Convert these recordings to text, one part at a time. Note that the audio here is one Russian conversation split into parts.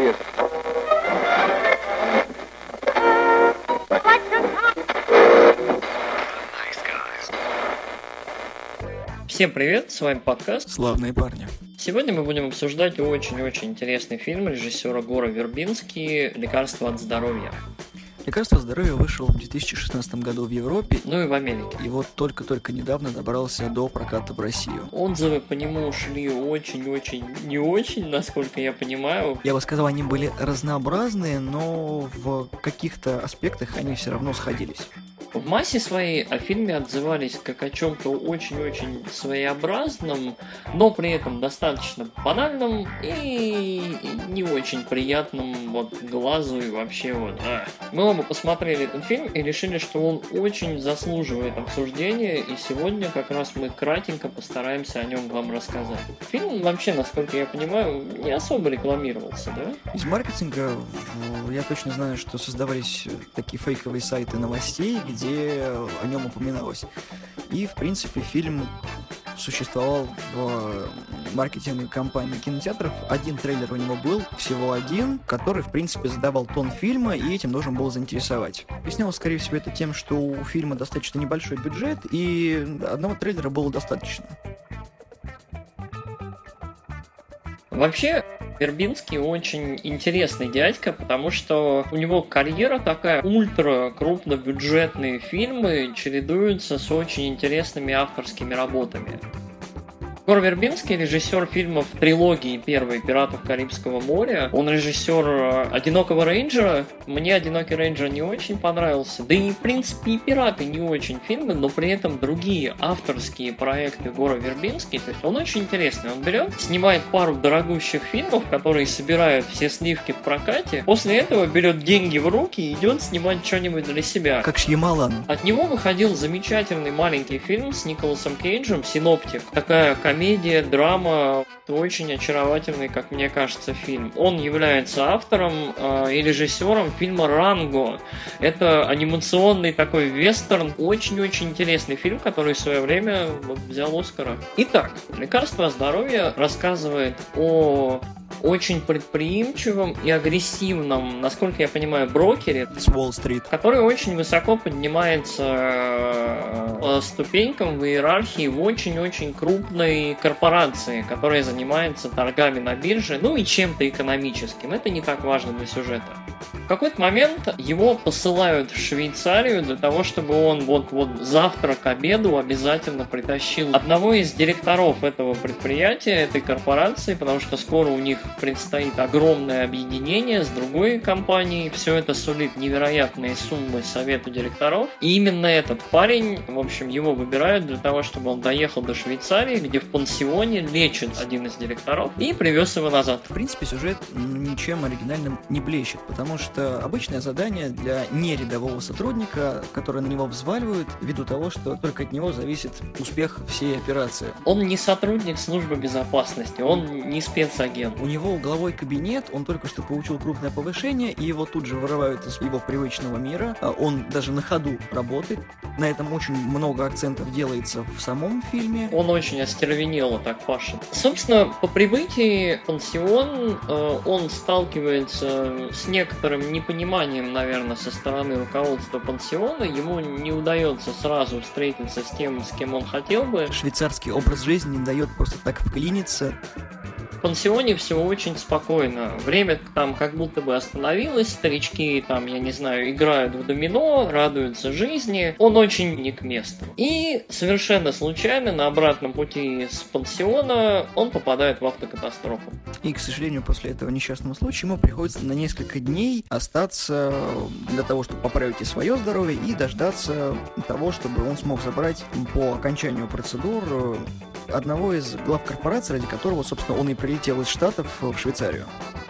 человек. Всем привет, с вами подкаст «Славные парни». Сегодня мы будем обсуждать очень-очень интересный фильм режиссера Гора Вербински «Лекарство от здоровья». «Лекарство здоровья» вышел в 2016 году в Европе. Ну и в Америке. И вот только-только недавно добрался до проката в Россию. Отзывы по нему шли очень-очень не очень, насколько я понимаю. Я бы сказал, они были разнообразные, но в каких-то аспектах они все равно сходились. В массе своей о фильме отзывались как о чем-то очень-очень своеобразном, но при этом достаточно банальном и не очень приятном вот глазу и вообще вот. А. Мы оба посмотрели этот фильм и решили, что он очень заслуживает обсуждения, и сегодня как раз мы кратенько постараемся о нем вам рассказать. Фильм вообще, насколько я понимаю, не особо рекламировался, да? Из маркетинга я точно знаю, что создавались такие фейковые сайты новостей, где где о нем упоминалось. И, в принципе, фильм существовал в маркетинговой компании кинотеатров. Один трейлер у него был, всего один, который, в принципе, задавал тон фильма и этим должен был заинтересовать. Объяснялось, скорее всего, это тем, что у фильма достаточно небольшой бюджет, и одного трейлера было достаточно. Вообще, Вербинский очень интересный дядька, потому что у него карьера такая ультра крупнобюджетные фильмы чередуются с очень интересными авторскими работами. Гор Вербинский, режиссер фильмов трилогии первой «Пиратов Карибского моря». Он режиссер э, «Одинокого рейнджера». Мне «Одинокий рейнджер» не очень понравился. Да и, в принципе, и «Пираты» не очень фильмы, но при этом другие авторские проекты Гора Вербинский. То есть он очень интересный. Он берет, снимает пару дорогущих фильмов, которые собирают все сливки в прокате. После этого берет деньги в руки и идет снимать что-нибудь для себя. Как Шьямалан. От него выходил замечательный маленький фильм с Николасом Кейджем «Синоптик». Такая комедия комедия, драма, очень очаровательный, как мне кажется, фильм. Он является автором э, и режиссером фильма «Ранго». Это анимационный такой вестерн, очень-очень интересный фильм, который в свое время вот, взял Оскара. Итак, «Лекарство здоровья» рассказывает о очень предприимчивом и агрессивном, насколько я понимаю, брокере. С Уолл-стрит. Который очень высоко поднимается э, по ступенькам в иерархии в очень-очень крупной корпорации, которая занимается торгами на бирже, ну и чем-то экономическим. Это не так важно для сюжета. В какой-то момент его посылают в Швейцарию для того, чтобы он вот-вот завтра к обеду обязательно притащил одного из директоров этого предприятия, этой корпорации, потому что скоро у них предстоит огромное объединение с другой компанией. Все это сулит невероятные суммы совету директоров. И именно этот парень, в общем, его выбирают для того, чтобы он доехал до Швейцарии, где в пансионе лечит один из директоров и привез его назад. В принципе, сюжет ничем оригинальным не блещет, потому что обычное задание для нерядового сотрудника, которое на него взваливают, ввиду того, что только от него зависит успех всей операции. Он не сотрудник службы безопасности, он не спецагент. У него угловой кабинет, он только что получил крупное повышение, и его тут же вырывают из его привычного мира. А он даже на ходу работает. На этом очень много акцентов делается в самом фильме. Он очень остервенело так пашет. Собственно, по прибытии пансион э, он сталкивается с некоторым непониманием, наверное, со стороны руководства пансиона. Ему не удается сразу встретиться с тем, с кем он хотел бы. Швейцарский образ жизни не дает просто так вклиниться пансионе все очень спокойно. Время там как будто бы остановилось, старички там, я не знаю, играют в домино, радуются жизни. Он очень не к месту. И совершенно случайно на обратном пути с пансиона он попадает в автокатастрофу. И, к сожалению, после этого несчастного случая ему приходится на несколько дней остаться для того, чтобы поправить и свое здоровье, и дождаться того, чтобы он смог забрать по окончанию процедур одного из глав корпорации, ради которого, собственно, он и прилетел из Штатов в Швейцарию.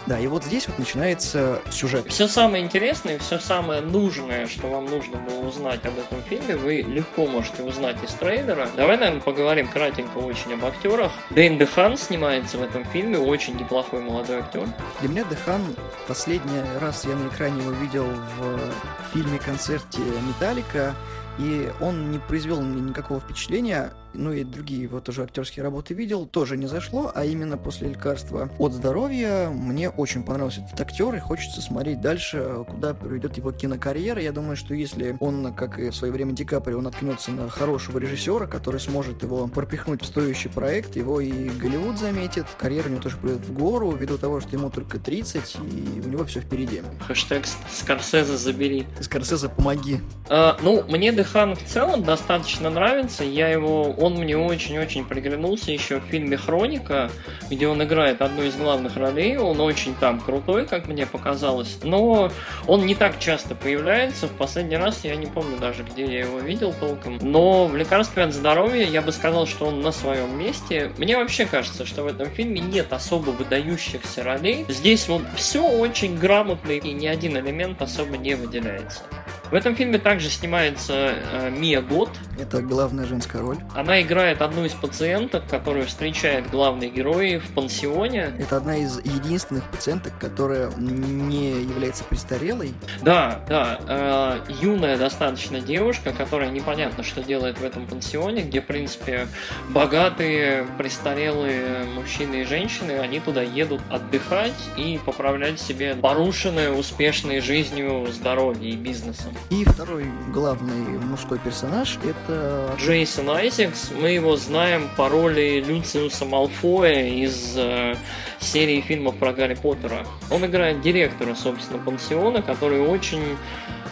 Да, и вот здесь вот начинается сюжет. Все самое интересное, все самое нужное, что вам нужно было узнать об этом фильме, вы легко можете узнать из трейлера. Давай, наверное, поговорим кратенько очень об актерах. Дэйн Дехан снимается в этом фильме, очень неплохой молодой актер. Для меня Дехан последний раз я на экране его видел в фильме-концерте Металлика, и он не произвел мне никакого впечатления, ну и другие вот тоже актерские работы видел, тоже не зашло, а именно после лекарства от здоровья мне очень понравился этот актер, и хочется смотреть дальше, куда приведет его кинокарьера. Я думаю, что если он, как и в свое время Ди Каприо, он наткнется на хорошего режиссера, который сможет его пропихнуть в стоящий проект, его и Голливуд заметит, карьера у него тоже пойдет в гору, ввиду того, что ему только 30, и у него все впереди. Хэштег Скорсезе забери. Скорсезе помоги. А, ну, мне Дехан в целом достаточно нравится. Я его, он мне очень-очень приглянулся еще в фильме Хроника, где он играет одну из главных ролей. Он очень там крутой, как мне показалось. Но он не так часто появляется. В последний раз я не помню даже, где я его видел толком. Но в лекарстве от здоровья я бы сказал, что он на своем месте. Мне вообще кажется, что в этом фильме нет особо выдающихся ролей. Здесь вот все очень грамотно и ни один элемент особо не выделяется. В этом фильме также снимается э, Мия Гот. Это главная женская роль. Она играет одну из пациенток, которую встречает главный герой в пансионе. Это одна из единственных пациенток, которая не является престарелой. Да, да. Э, юная достаточно девушка, которая непонятно, что делает в этом пансионе, где, в принципе, богатые, престарелые мужчины и женщины, они туда едут отдыхать и поправлять себе порушенное успешной жизнью здоровье и бизнесом. И второй главный мужской персонаж это... Джейсон Айзекс. Мы его знаем по роли Люциуса Малфоя из э, серии фильмов про Гарри Поттера. Он играет директора, собственно, пансиона, который очень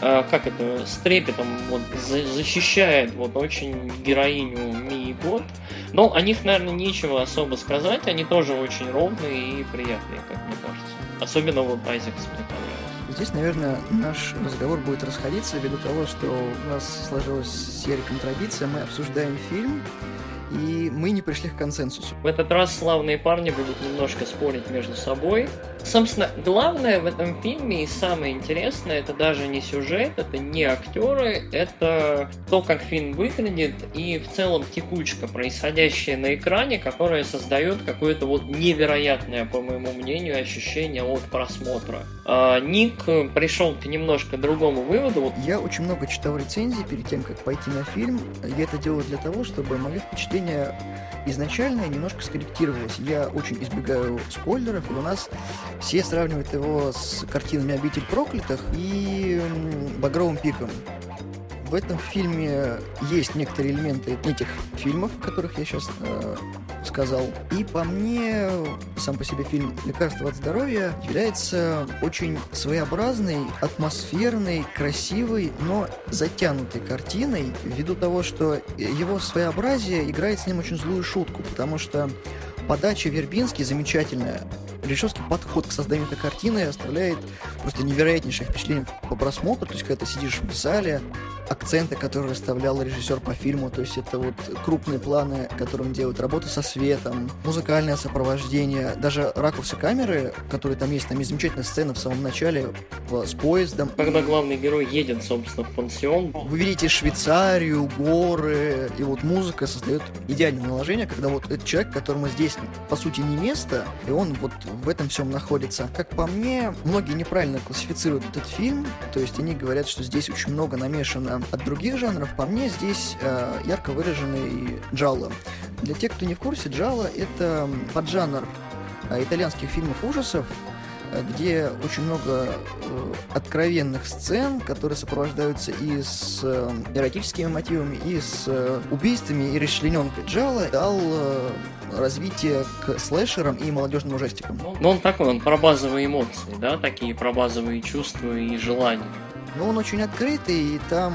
э, как это, с трепетом вот, защищает вот очень героиню Мии Год. Но о них, наверное, нечего особо сказать. Они тоже очень ровные и приятные, как мне кажется. Особенно вот Айзекс мне понравился. Здесь, наверное, наш разговор будет расходиться ввиду того, что у нас сложилась с традиция. Мы обсуждаем фильм, и мы не пришли к консенсусу. В этот раз славные парни будут немножко спорить между собой. Собственно, главное в этом фильме и самое интересное, это даже не сюжет, это не актеры, это то, как фильм выглядит и в целом текучка, происходящая на экране, которая создает какое-то вот невероятное, по моему мнению, ощущение от просмотра. А, Ник пришел к немножко другому выводу. Вот. Я очень много читал рецензий перед тем, как пойти на фильм. Я это делаю для того, чтобы мои впечатления изначально немножко скорректировалось. Я очень избегаю спойлеров, и у нас все сравнивают его с картинами «Обитель проклятых» и «Багровым пиком». В этом фильме есть некоторые элементы этих фильмов, которых я сейчас э, сказал. И по мне, сам по себе фильм «Лекарство от здоровья» является очень своеобразной, атмосферной, красивой, но затянутой картиной, ввиду того, что его своеобразие играет с ним очень злую шутку, потому что подача Вербински замечательная. Режиссерский подход к созданию этой картины оставляет просто невероятнейшее впечатление по просмотру. То есть, когда ты сидишь в зале, акценты, которые расставлял режиссер по фильму, то есть это вот крупные планы, которые он делает, работа со светом, музыкальное сопровождение, даже ракурсы камеры, которые там есть, там есть замечательная сцена в самом начале с поездом. Когда главный герой едет, собственно, в пансион. Вы видите Швейцарию, горы, и вот музыка создает идеальное наложение, когда вот этот человек, которому здесь, по сути, не место, и он вот в этом всем находится. Как по мне, многие неправильно классифицируют этот фильм, то есть они говорят, что здесь очень много намешано от других жанров, по мне здесь э, ярко выраженный джалло. Для тех, кто не в курсе, джалло — это поджанр э, итальянских фильмов ужасов, э, где очень много э, откровенных сцен, которые сопровождаются и с э, эротическими мотивами, и с э, убийствами и расчлененкой. Джала дал э, развитие к слэшерам и молодежным ужастикам. Ну, он такой, он про базовые эмоции, да, такие про базовые чувства и желания. Но он очень открытый, и там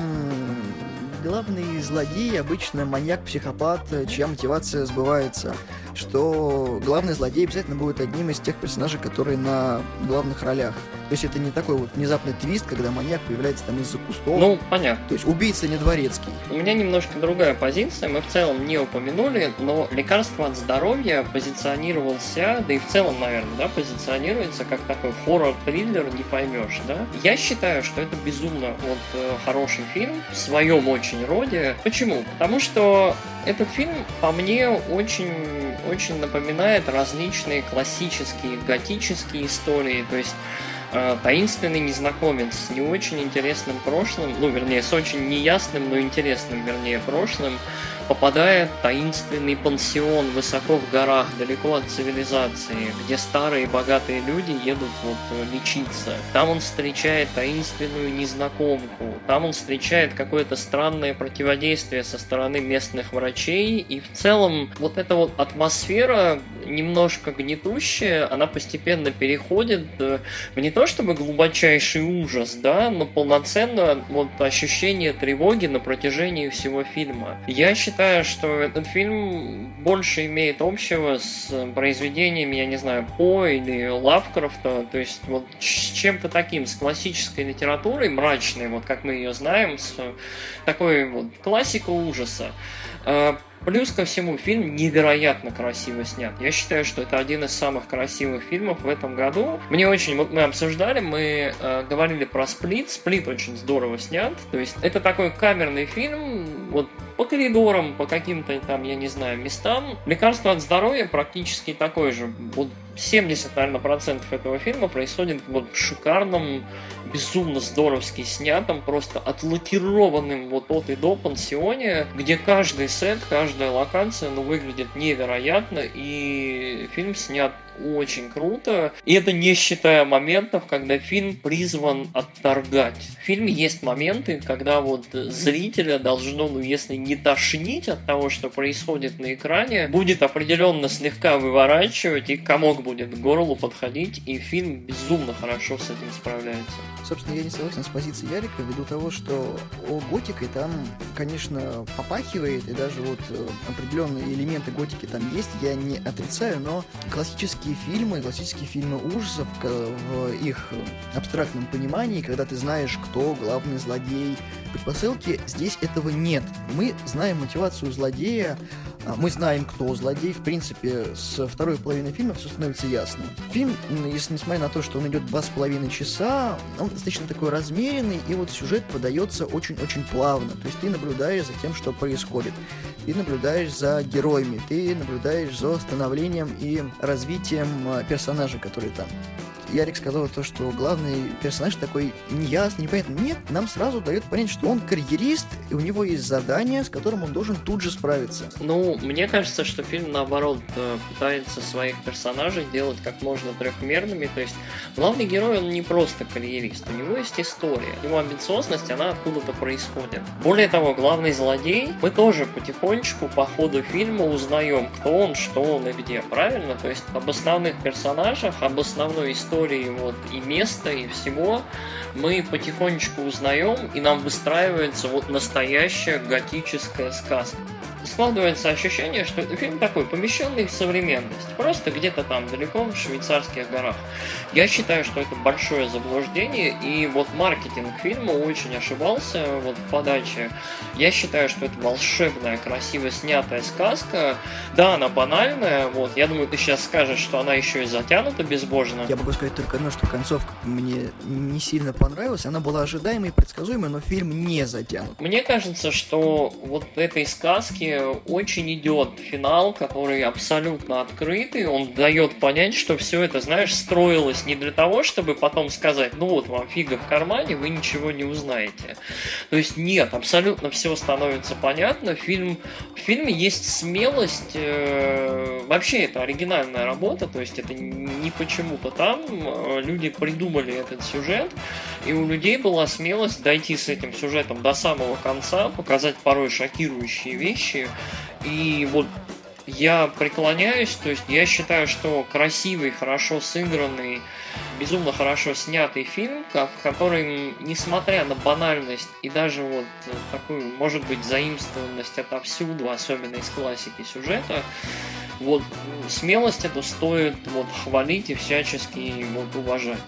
главный злодей обычно маньяк-психопат, чья мотивация сбывается что главный злодей обязательно будет одним из тех персонажей, которые на главных ролях. То есть это не такой вот внезапный твист, когда маньяк появляется там из-за кустов. Ну, понятно. То есть убийца не дворецкий. У меня немножко другая позиция. Мы в целом не упомянули, но лекарство от здоровья позиционировался, да и в целом, наверное, да, позиционируется как такой хоррор-триллер, не поймешь, да? Я считаю, что это безумно вот э, хороший фильм в своем очень роде. Почему? Потому что этот фильм, по мне, очень очень напоминает различные классические готические истории, то есть таинственный незнакомец с не очень интересным прошлым, ну, вернее, с очень неясным, но интересным, вернее, прошлым, попадает в таинственный пансион высоко в горах, далеко от цивилизации, где старые богатые люди едут вот лечиться. Там он встречает таинственную незнакомку, там он встречает какое-то странное противодействие со стороны местных врачей, и в целом вот эта вот атмосфера немножко гнетущая, она постепенно переходит в не то чтобы глубочайший ужас, да, но полноценно вот ощущение тревоги на протяжении всего фильма. Я считаю, считаю, что этот фильм больше имеет общего с произведениями, я не знаю, По или Лавкрафта, то есть вот с чем-то таким, с классической литературой, мрачной, вот как мы ее знаем, с такой вот классикой ужаса. А, плюс ко всему, фильм невероятно красиво снят. Я считаю, что это один из самых красивых фильмов в этом году. Мне очень, вот мы обсуждали, мы э, говорили про Сплит. Сплит очень здорово снят. То есть это такой камерный фильм, вот по коридорам, по каким-то там, я не знаю, местам. Лекарство от здоровья практически такое же. Вот 70, наверное, процентов этого фильма происходит вот в шикарном, безумно здоровски снятом, просто отлакированным вот от и до пансионе, где каждый сет, каждая локация, ну, выглядит невероятно, и фильм снят очень круто. И это не считая моментов, когда фильм призван отторгать. В фильме есть моменты, когда вот зрителя должно, ну если не тошнить от того, что происходит на экране, будет определенно слегка выворачивать и комок будет к горлу подходить, и фильм безумно хорошо с этим справляется. Собственно, я не согласен с позицией Ярика ввиду того, что о готикой там, конечно, попахивает, и даже вот э, определенные элементы готики там есть, я не отрицаю, но классические фильмы, классические фильмы ужасов в их абстрактном понимании, когда ты знаешь, кто главный злодей, предпосылки, здесь этого нет. Мы знаем мотивацию злодея, мы знаем, кто злодей. В принципе, с второй половины фильма все становится ясно. Фильм, если несмотря на то, что он идет два с половиной часа, он достаточно такой размеренный, и вот сюжет подается очень-очень плавно. То есть ты наблюдаешь за тем, что происходит. Ты наблюдаешь за героями, ты наблюдаешь за становлением и развитием а, персонажей, которые там. Ярик сказал то, что главный персонаж такой неясный, непонятный. Нет, нам сразу дает понять, что он карьерист, и у него есть задание, с которым он должен тут же справиться. Ну, мне кажется, что фильм, наоборот, э, пытается своих персонажей делать как можно трехмерными. То есть главный герой, он не просто карьерист, у него есть история. Его амбициозность, она откуда-то происходит. Более того, главный злодей, мы тоже потихонечку по ходу фильма узнаем, кто он, что он и где, правильно? То есть об основных персонажах, об основной истории истории вот, и места, и всего, мы потихонечку узнаем, и нам выстраивается вот настоящая готическая сказка складывается ощущение, что это фильм такой, помещенный в современность. Просто где-то там далеко в швейцарских горах. Я считаю, что это большое заблуждение, и вот маркетинг фильма очень ошибался вот в подаче. Я считаю, что это волшебная, красиво снятая сказка. Да, она банальная, вот. Я думаю, ты сейчас скажешь, что она еще и затянута безбожно. Я могу сказать только одно, что концовка мне не сильно понравилась. Она была ожидаемой и предсказуемой, но фильм не затянут. Мне кажется, что вот этой сказки очень идет финал, который абсолютно открытый. Он дает понять, что все это, знаешь, строилось не для того, чтобы потом сказать, ну вот вам фига в кармане, вы ничего не узнаете. То есть нет, абсолютно все становится понятно. Фильм, в фильме есть смелость, э, вообще это оригинальная работа, то есть это не почему-то там. Э, люди придумали этот сюжет, и у людей была смелость дойти с этим сюжетом до самого конца, показать порой шокирующие вещи, и вот я преклоняюсь, то есть я считаю, что красивый, хорошо сыгранный, безумно хорошо снятый фильм, который, несмотря на банальность и даже вот такую, может быть, заимствованность отовсюду, особенно из классики сюжета, вот смелость эту стоит вот хвалить и всячески вот уважать.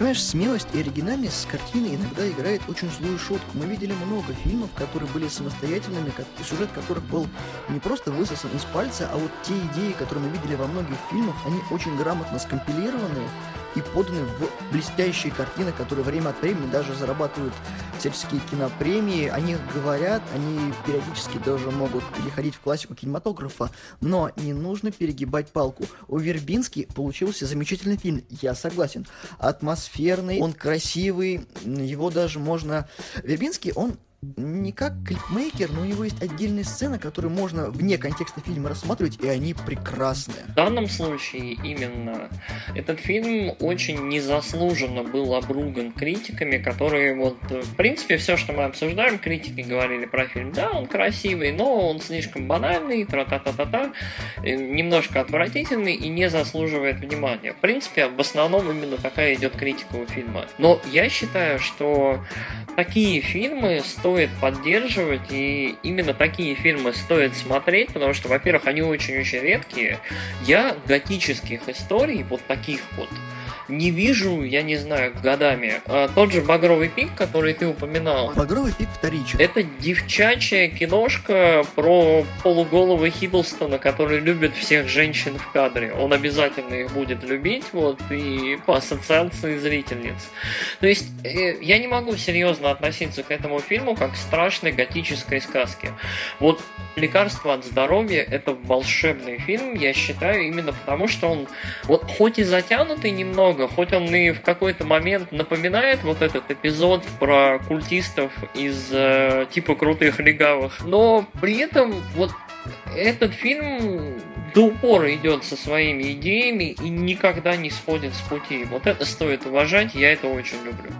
Понимаешь, смелость и оригинальность с картины иногда играет очень злую шутку. Мы видели много фильмов, которые были самостоятельными, сюжет которых был не просто высосан из пальца, а вот те идеи, которые мы видели во многих фильмах, они очень грамотно скомпилированы, и поданы в блестящие картины, которые время от времени даже зарабатывают всяческие кинопремии. О них говорят, они периодически даже могут переходить в классику кинематографа, но не нужно перегибать палку. У Вербински получился замечательный фильм, я согласен. Атмосферный, он красивый, его даже можно... Вербинский, он не как клипмейкер, но у него есть отдельные сцены, которые можно вне контекста фильма рассматривать, и они прекрасные. В данном случае именно этот фильм очень незаслуженно был обруган критиками, которые вот, в принципе, все, что мы обсуждаем, критики говорили про фильм, да, он красивый, но он слишком банальный, тра-та-та-та-та, э, немножко отвратительный и не заслуживает внимания. В принципе, в основном именно такая идет критика у фильма. Но я считаю, что такие фильмы стоят стоит поддерживать, и именно такие фильмы стоит смотреть, потому что, во-первых, они очень-очень редкие. Я готических историй, вот таких вот, не вижу, я не знаю, годами. А, тот же «Багровый пик», который ты упоминал. «Багровый пик» вторичен. Это девчачья киношка про полуголого Хиддлстона, который любит всех женщин в кадре. Он обязательно их будет любить, вот, и по ассоциации зрительниц. То есть, э, я не могу серьезно относиться к этому фильму как к страшной готической сказке. Вот «Лекарство от здоровья» — это волшебный фильм, я считаю, именно потому, что он, вот, хоть и затянутый немного, много, хоть он и в какой-то момент напоминает вот этот эпизод про культистов из э, типа крутых легавых, но при этом вот этот фильм до упора идет со своими идеями и никогда не сходит с пути. Вот это стоит уважать, я это очень люблю.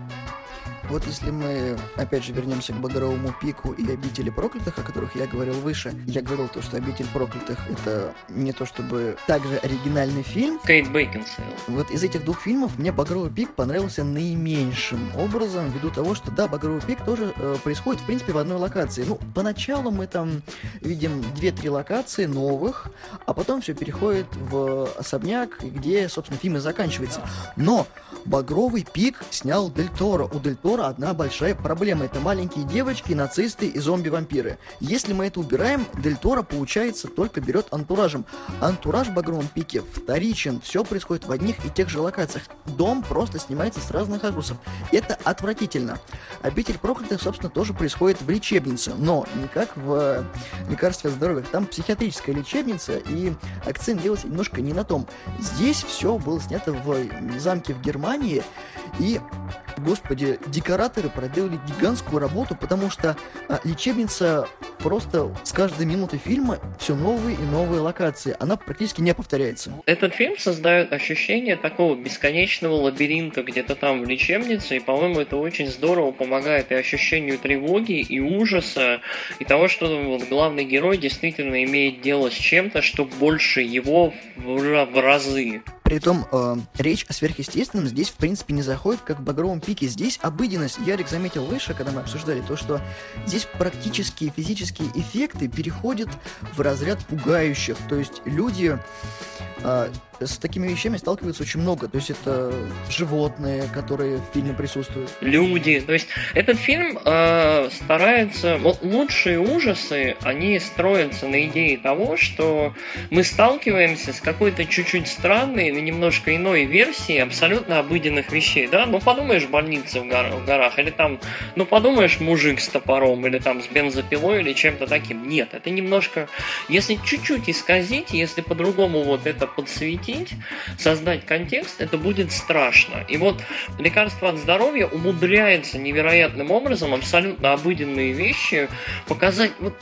Вот если мы, опять же, вернемся к Багровому пику и Обители проклятых, о которых я говорил выше, я говорил то, что Обитель проклятых это не то чтобы также оригинальный фильм. Кейт Бейкинсейл. Вот из этих двух фильмов мне Багровый пик понравился наименьшим образом, ввиду того, что да, Багровый пик тоже э, происходит, в принципе, в одной локации. Ну, поначалу мы там видим две-три локации новых, а потом все переходит в особняк, где, собственно, фильм и заканчивается. Но Багровый пик снял Дель Торо. У Дель Торо одна большая проблема. Это маленькие девочки, нацисты и зомби-вампиры. Если мы это убираем, Дель Торо, получается, только берет антуражем. Антураж в Багровом пике вторичен. Все происходит в одних и тех же локациях. Дом просто снимается с разных ракурсов. Это отвратительно. Обитель проклятых, собственно, тоже происходит в лечебнице. Но не как в лекарстве здоровья. Там психиатрическая лечебница, и акцент делается немножко не на том. Здесь все было снято в замке в Германии. И, господи, декораторы проделали гигантскую работу, потому что а, лечебница просто с каждой минуты фильма все новые и новые локации. Она практически не повторяется. Этот фильм создает ощущение такого бесконечного лабиринта где-то там в лечебнице, и, по-моему, это очень здорово помогает и ощущению тревоги, и ужаса, и того, что вот, главный герой действительно имеет дело с чем-то, что больше его в, в разы. Притом э, речь о сверхъестественном здесь в принципе не заходит, как в багровом пике. Здесь обыденность. Ярик заметил выше, когда мы обсуждали то, что здесь практические физические эффекты переходят в разряд пугающих. То есть люди э, с такими вещами сталкиваются очень много. То есть это животные, которые в фильме присутствуют. Люди. То есть этот фильм э, старается... Вот лучшие ужасы, они строятся на идее того, что мы сталкиваемся с какой-то чуть-чуть странной или немножко иной версией абсолютно обыденных вещей. Да? Ну подумаешь, больница в, гор- в горах, или там, ну подумаешь, мужик с топором, или там с бензопилой, или чем-то таким. Нет, это немножко... Если чуть-чуть исказить, если по-другому вот это подсветить, объяснить, создать контекст, это будет страшно. И вот лекарство от здоровья умудряется невероятным образом абсолютно обыденные вещи показать вот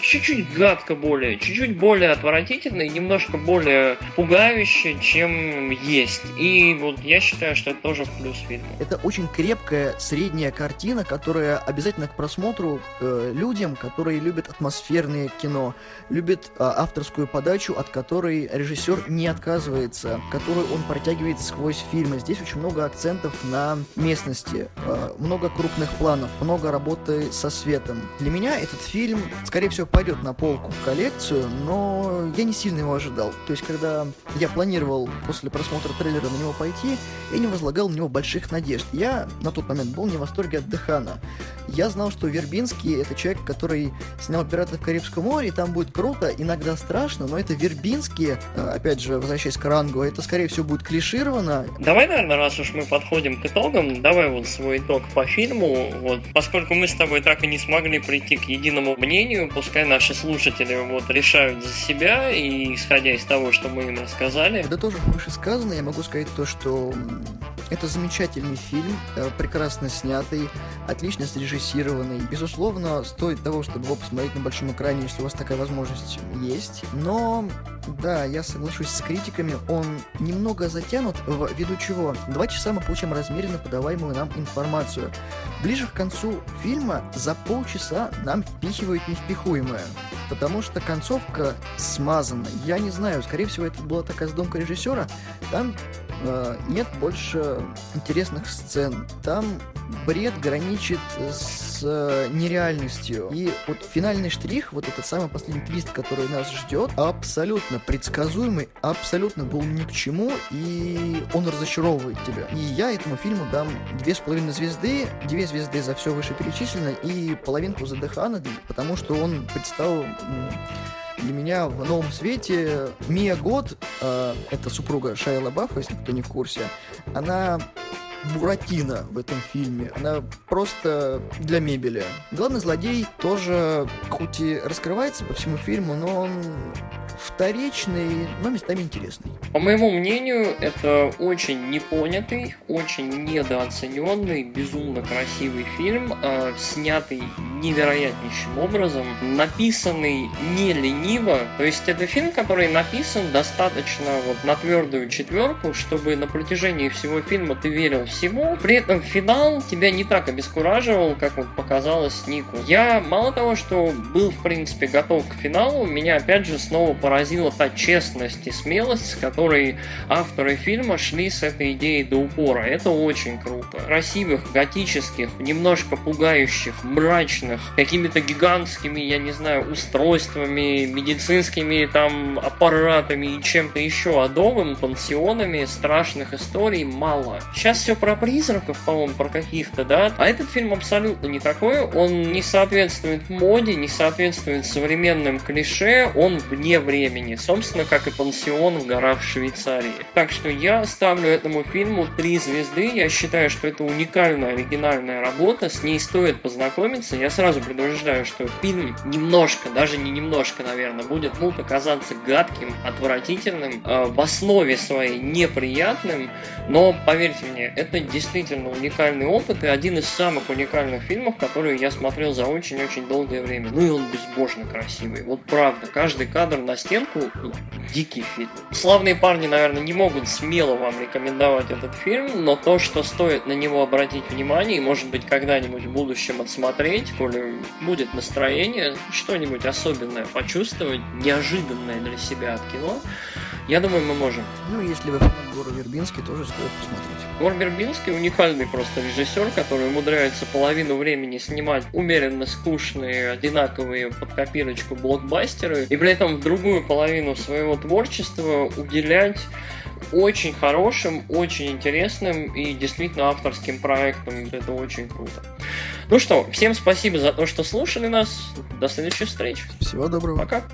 чуть-чуть гадко более, чуть-чуть более отвратительно и немножко более пугающе, чем есть. И вот я считаю, что это тоже плюс фильма. Это очень крепкая средняя картина, которая обязательно к просмотру э, людям, которые любят атмосферное кино, любят э, авторскую подачу, от которой режиссер не отказывается, которую он протягивает сквозь фильмы. Здесь очень много акцентов на местности, э, много крупных планов, много работы со светом. Для меня этот фильм, скорее всего, пойдет на полку в коллекцию, но я не сильно его ожидал. То есть, когда я планировал после просмотра трейлера на него пойти, я не возлагал на него больших надежд. Я на тот момент был не в восторге от Дехана. Я знал, что Вербинский — это человек, который снял «Пиратов Карибского моря», и там будет круто, иногда страшно, но это Вербинский, э, опять же, возвращаясь к рангу, это, скорее всего, будет клишировано. Давай, наверное, раз уж мы подходим к итогам, давай вот свой итог по фильму. Вот, поскольку мы с тобой так и не смогли прийти к единому мнению, пускай наши слушатели вот решают за себя, и исходя из того, что мы им рассказали. Да тоже вышесказано, я могу сказать то, что это замечательный фильм, э, прекрасно снятый, отлично срежиссированный. Безусловно, стоит того, чтобы его посмотреть на большом экране, если у вас такая возможность есть. Но, да, я соглашусь с критиками, он немного затянут, ввиду чего? Два часа мы получаем размеренно подаваемую нам информацию. Ближе к концу фильма за полчаса нам впихивают невпихуемое. Потому что концовка смазана. Я не знаю, скорее всего, это была такая задумка режиссера. Там Э, нет больше интересных сцен. Там бред граничит с э, нереальностью. И вот финальный штрих, вот этот самый последний твист, который нас ждет, абсолютно предсказуемый, абсолютно был ни к чему, и он разочаровывает тебя. И я этому фильму дам две с половиной звезды, две звезды за все вышеперечисленное и половинку за Дехана, потому что он представил для меня в новом свете Мия Год, э, это супруга Шайла Баффа, если кто не в курсе, она Буратино в этом фильме. Она просто для мебели. Главный злодей тоже, хоть и раскрывается по всему фильму, но он вторичный, но местами интересный. По моему мнению, это очень непонятый, очень недооцененный, безумно красивый фильм, э, снятый невероятнейшим образом, написанный не лениво. То есть это фильм, который написан достаточно вот на твердую четверку, чтобы на протяжении всего фильма ты верил всему. При этом финал тебя не так обескураживал, как вот показалось Нику. Я мало того, что был в принципе готов к финалу, меня опять же снова поразила та честность и смелость, с которой авторы фильма шли с этой идеей до упора. Это очень круто. Красивых, готических, немножко пугающих, мрачных, какими-то гигантскими, я не знаю, устройствами, медицинскими там аппаратами и чем-то еще адовым, пансионами, страшных историй мало. Сейчас все про призраков, по-моему, про каких-то, да? А этот фильм абсолютно не такой. Он не соответствует моде, не соответствует современным клише, он вне времени времени, собственно, как и пансион в горах Швейцарии. Так что я ставлю этому фильму три звезды. Я считаю, что это уникальная, оригинальная работа. С ней стоит познакомиться. Я сразу предупреждаю, что фильм немножко, даже не немножко, наверное, будет ну, оказаться гадким, отвратительным, э, в основе своей неприятным. Но, поверьте мне, это действительно уникальный опыт и один из самых уникальных фильмов, которые я смотрел за очень-очень долгое время. Ну и он безбожно красивый. Вот правда, каждый кадр на стенку дикий фильм. Славные парни, наверное, не могут смело вам рекомендовать этот фильм, но то, что стоит на него обратить внимание и, может быть, когда-нибудь в будущем отсмотреть, коли будет настроение, что-нибудь особенное почувствовать, неожиданное для себя от кино, я думаю, мы можем. Ну, если вы фанат Гора Вербинский, тоже стоит посмотреть. Гор Вербинский уникальный просто режиссер, который умудряется половину времени снимать умеренно скучные, одинаковые под копирочку блокбастеры, и при этом в другую половину своего творчества уделять очень хорошим, очень интересным и действительно авторским проектом. Это очень круто. Ну что, всем спасибо за то, что слушали нас. До следующих встреч. Всего доброго. Пока.